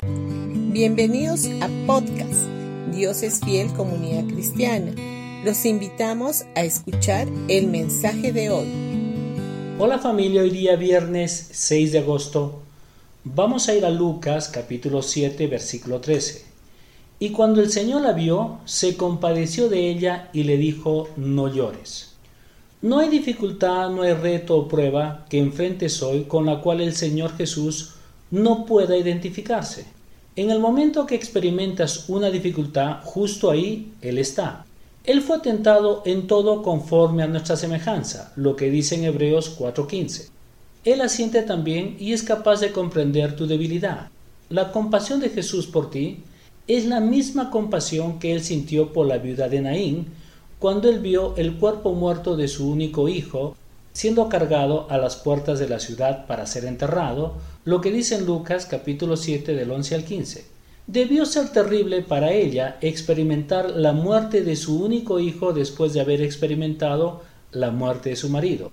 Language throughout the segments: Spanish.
Bienvenidos a podcast Dios es fiel comunidad cristiana. Los invitamos a escuchar el mensaje de hoy. Hola familia, hoy día viernes 6 de agosto vamos a ir a Lucas capítulo 7 versículo 13. Y cuando el Señor la vio, se compadeció de ella y le dijo, no llores. No hay dificultad, no hay reto o prueba que enfrentes hoy con la cual el Señor Jesús no pueda identificarse. En el momento que experimentas una dificultad, justo ahí Él está. Él fue tentado en todo conforme a nuestra semejanza, lo que dice en Hebreos 4:15. Él asiente también y es capaz de comprender tu debilidad. La compasión de Jesús por ti es la misma compasión que él sintió por la viuda de Naín cuando él vio el cuerpo muerto de su único hijo siendo cargado a las puertas de la ciudad para ser enterrado, lo que dice en Lucas capítulo 7 del 11 al 15. Debió ser terrible para ella experimentar la muerte de su único hijo después de haber experimentado la muerte de su marido.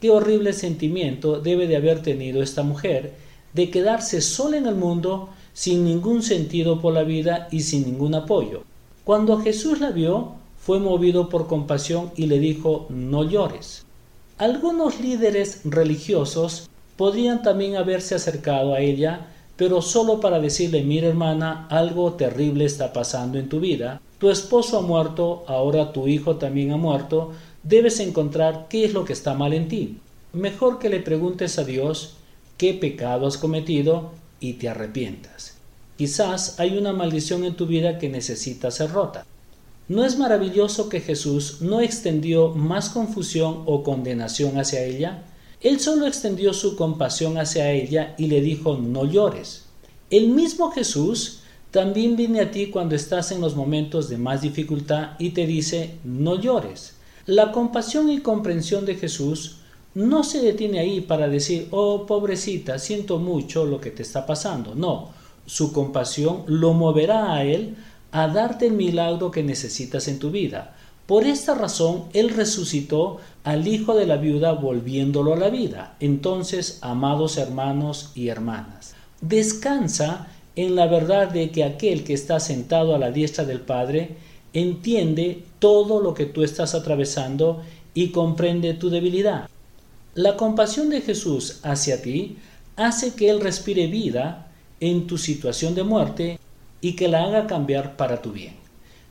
Qué horrible sentimiento debe de haber tenido esta mujer de quedarse sola en el mundo sin ningún sentido por la vida y sin ningún apoyo. Cuando Jesús la vio, fue movido por compasión y le dijo, no llores. Algunos líderes religiosos podrían también haberse acercado a ella, pero solo para decirle, mira hermana, algo terrible está pasando en tu vida, tu esposo ha muerto, ahora tu hijo también ha muerto, debes encontrar qué es lo que está mal en ti. Mejor que le preguntes a Dios qué pecado has cometido y te arrepientas. Quizás hay una maldición en tu vida que necesita ser rota. ¿No es maravilloso que Jesús no extendió más confusión o condenación hacia ella? Él solo extendió su compasión hacia ella y le dijo, no llores. El mismo Jesús también viene a ti cuando estás en los momentos de más dificultad y te dice, no llores. La compasión y comprensión de Jesús no se detiene ahí para decir, oh pobrecita, siento mucho lo que te está pasando. No, su compasión lo moverá a él a darte el milagro que necesitas en tu vida. Por esta razón, Él resucitó al hijo de la viuda volviéndolo a la vida. Entonces, amados hermanos y hermanas, descansa en la verdad de que aquel que está sentado a la diestra del Padre entiende todo lo que tú estás atravesando y comprende tu debilidad. La compasión de Jesús hacia ti hace que Él respire vida en tu situación de muerte y que la haga cambiar para tu bien.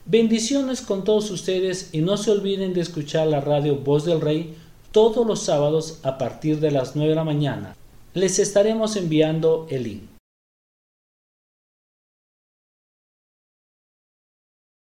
Bendiciones con todos ustedes y no se olviden de escuchar la radio Voz del Rey todos los sábados a partir de las 9 de la mañana. Les estaremos enviando el link.